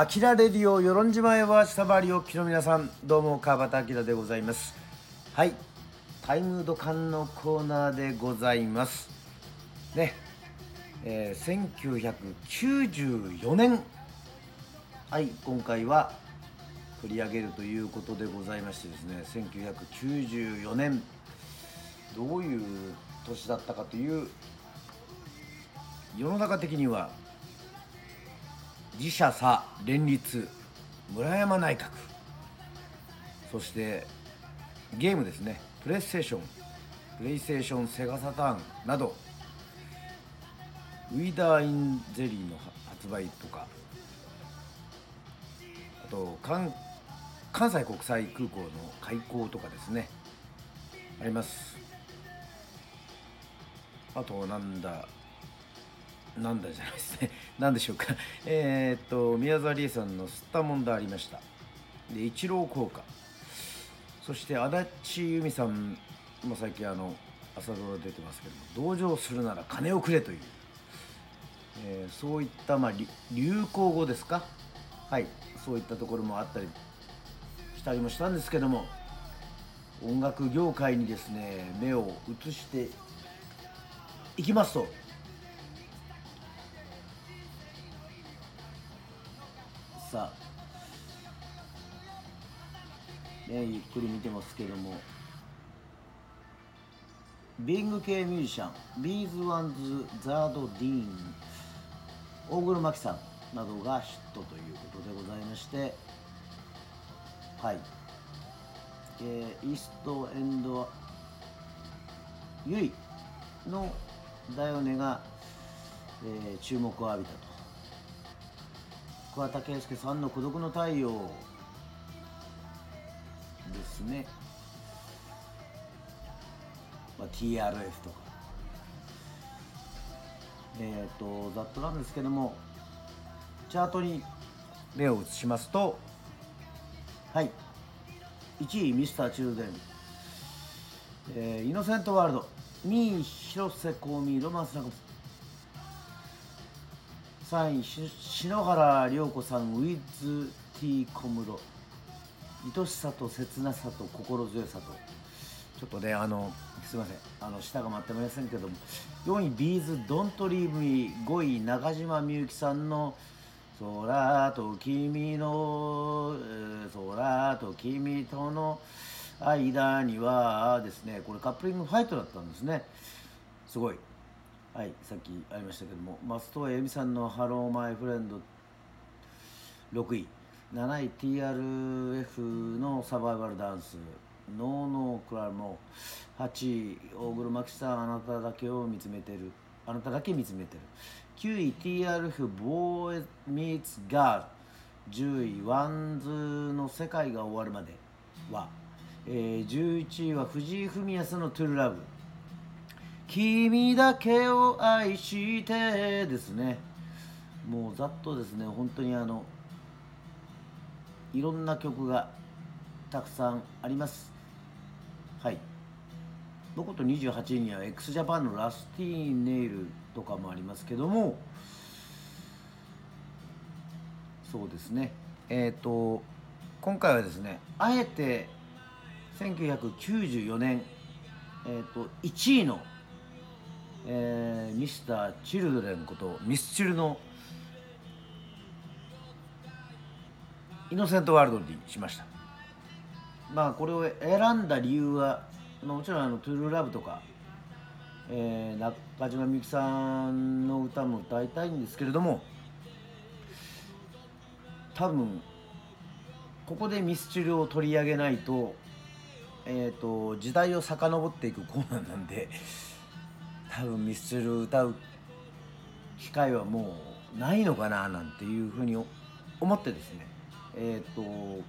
アキラレディオ与論島へは下回りおきの皆さんどうも川端明でございます。はい。タイムドカンのコーナーでございます。ね。えー、1994年はい。今回は取り上げるということでございましてですね1994年どういう年だったかという世の中的には自社差連立村山内閣。そしてゲームですね。プレイステーションプレイステーションセガサターンなどウィダーインゼリーの発売とかあと関関西国際空港の開港とかですね。あります。あとなんだなんだじゃないですね。何でしょうか。え、っと宮沢りえさんの吸ったもんだありました。で一郎効果。そして足立由美さんも最近あの朝ドラ出てますけども同情するなら金をくれという、えー、そういった、まあ、流行語ですか。はい。そういったところもあったりしたりもしたんですけども音楽業界にですね目を移していきますと。さね、ゆっくり見てますけども。ビーイング系ミュージシャン B'z・WANDS・ZARD・DEEN 大黒摩季さんなどがヒットということでございまして。はい、えー、イーストエンドユイのダイオネが、えー、注目を浴びたと。桑田佳祐さんの孤独の太陽。ですね、まあ、TRF とか。えっ、ー、とざっとなんですけどもチャートに目を移しますとはい。1位ミスターチルデン、えー、イノセントワールド。2位広瀬香美ロマンスなこと3位篠原涼子さんウィズ・ティー・小室愛しさと切なさと心強さと。ちょっとねあのすいません。あの舌が回ってませんけども。4位 B'z・Don't Leave Me 5位中島みゆきさんの空と君の、空と君との間にはですねこれカップリングファイトだったんですね。すごい。はいさっきありましたけども松任谷由実さんの「 Hello, my friend」6位。7位 TRF の survival dAnce。no no cry more 8位大黒摩季さんあなただけを見つめてる。あなただけ見つめてる。9位 TRF BOY MEETS GIRL。10位 WANDS の世界が終わるまでは、えー、11位は藤井フミヤさんの TRUE LOVE。君だけを愛してですね。もうざっとですね。本当にあのいろんな曲がたくさんあります。はい。僕と28位には x ジャパンのラスティーネイルとかもありますけども。そうですね。えっ、ー、と今回はですねあえて1994年えっ、ー、と1位のえー、ミスター・チルドレンことミスチルのイノセントワールドにしました。まあこれを選んだ理由はもちろんあのトゥルーラブとか、えー、中島みゆきさんの歌も歌いたいんですけれども多分ここでミスチルを取り上げないと,、えーと時代を遡っていくコーナーなんで多分ミスチル歌う機会はもうないのかななんていうふうに思ってですね。えっ、ー、と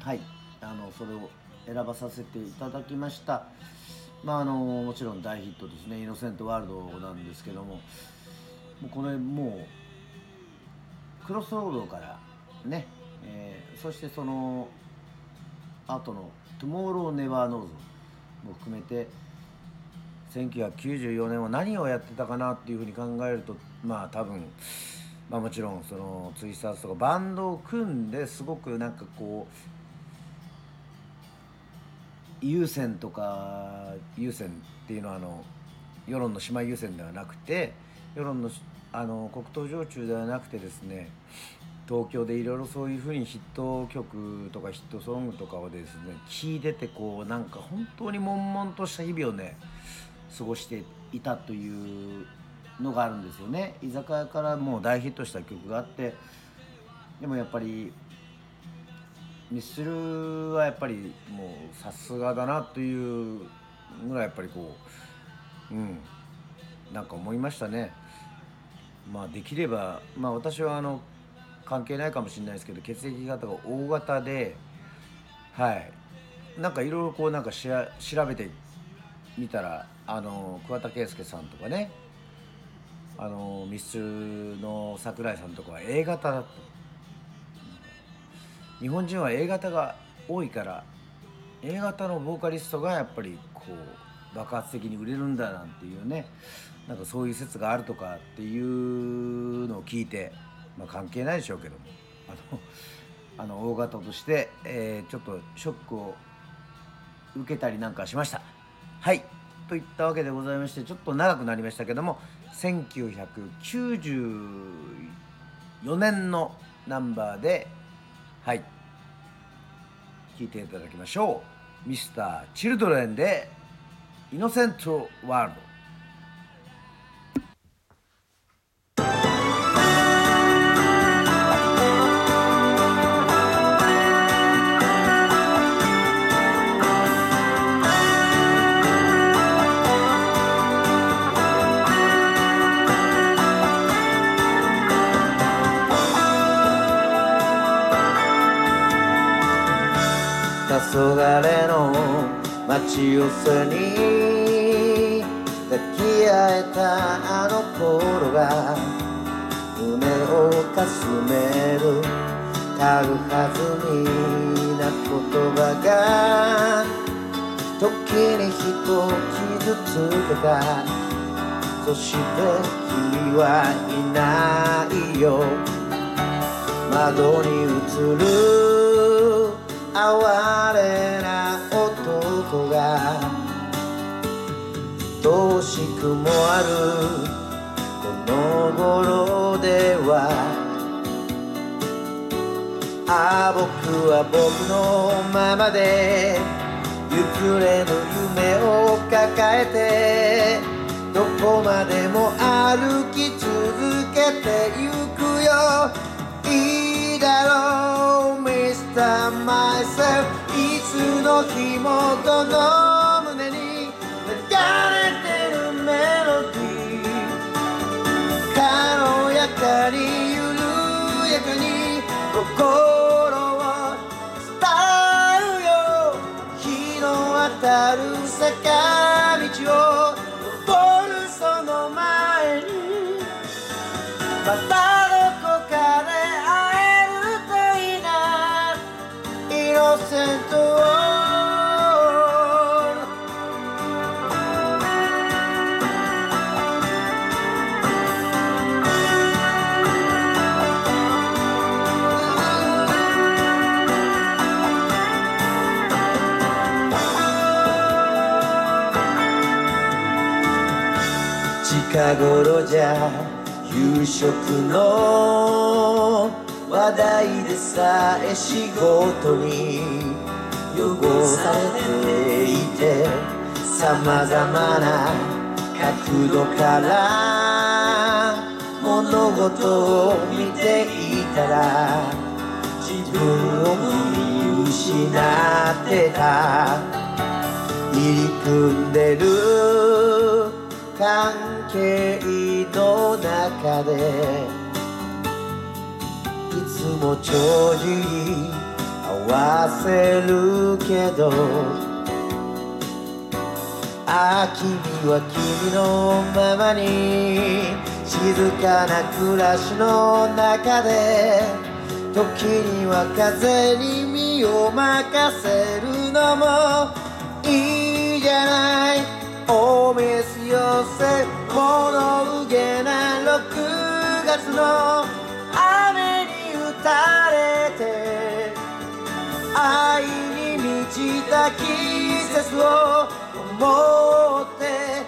はい。あのそれを選ばさせていただきました。まああのもちろん大ヒットですね「イノセントワールド」なんですけども。もうこれもう CROSS ROAD からね、えー、そしてその後の「 Tomorrow never knows」も含めて1994年は何をやってたかなっていうふうに考えるとまあ多分まあ、もちろんそのツイスターズとかバンドを組んですごくなんかこう優先とか優先っていうのはあの世論の姉妹優先ではなくて世論のあの黒糖焼酎ではなくてですね東京でいろいろそういうふうにヒット曲とかヒットソングとかをですね聴いててこうなんか本当に悶々とした日々をね過ごしていたというのがあるんですよね。居酒屋からもう大ヒットした曲があってでもやっぱりミスチルはやっぱりもうさすがだなというぐらいやっぱりこううんなんか思いましたね。まあできればまあ私はあの関係ないかもしれないですけど血液型が O 型ではい。なんかいろいろこうなんかしら調べてみたらあの桑田佳祐さんとかね。あのミスチルの桜井さんとかは A 型だと。日本人は A 型が多いから A 型のボーカリストがやっぱりこう爆発的に売れるんだなんていうねなんかそういう説があるとかっていうのを聞いてまあ関係ないでしょうけども。あのあの大型として、えーちょっとショックを受けたりなんかしました。はい。といったわけでございましてちょっと長くなりましたけども1994年のナンバーではい。聴いていただきましょう。Mr.Children で「イノセント・ワールド」黄昏の街寄せに抱き合えたあの頃が胸をかすめる。軽はずみな言葉が時に人を傷つけたそして君はいないよ。窓に映る哀れな男が遠しくもあるこの頃ではああ僕は僕のままで行くれぬ夢を抱えてどこまでも歩き続けてゆくよいいだろう Mr. Myself いつの日もこの胸に流れてるメロディー。軽やかに緩やかに心を伝うよ。日の当たる坂道を頃じゃ夕食の話題でさえ仕事に汚されていて様々な角度から物事を見ていたら自分を見失ってた。入り組んでる。関係の中でいつも帳尻合わせるけどあ君は君のままに静かな暮らしの中で時には風に身を任せるのも月の雨に打たれて愛に満ちた季節を思って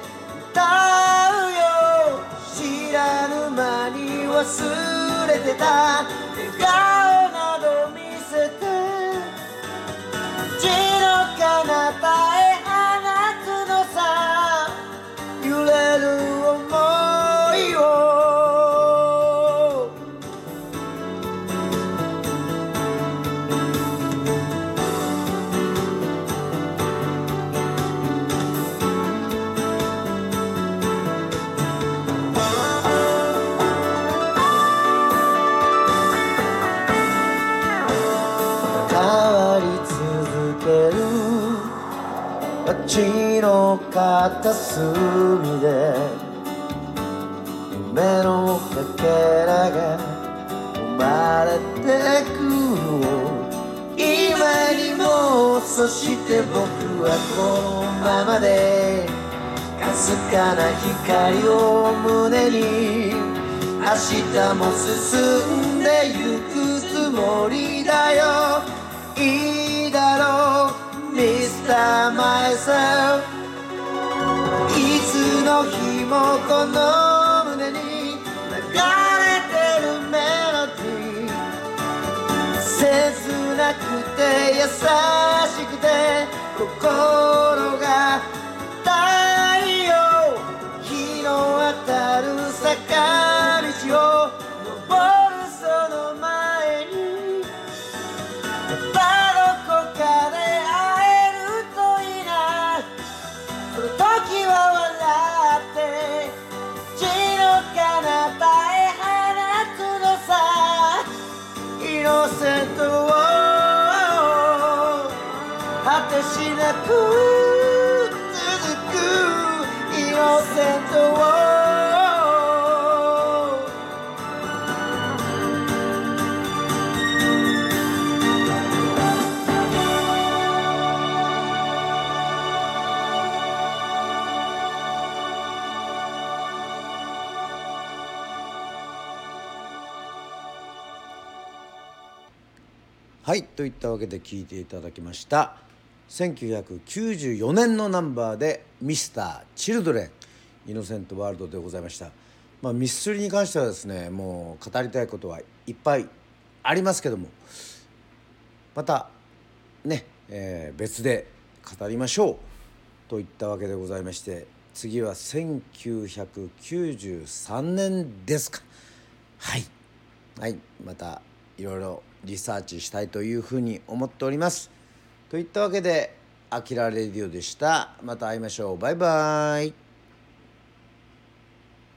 歌うよ。知らぬ間に忘れてた。願い片隅で夢のかけらが生まれてくる今にもそして僕はこのままでかすかな光を胸に明日も進んでゆくつもりだよいいだろう Mr. Myself の日もこの胸に流れてるメロディー。切なくて優しくて心がはいといったわけで聞いていただきました。1994年のナンバーで「ミスター・チルドレンイノセント・ワールド」でございました、まあ、ミスチルに関してはですねもう語りたいことはいっぱいありますけどもまたね、えー別で語りましょうといったわけでございまして次は1993年ですか。はい。はい。またいろいろリサーチしたいというふうに思っております。といったわけで「あきらレディオ」でした。また会いましょう。バイバイ。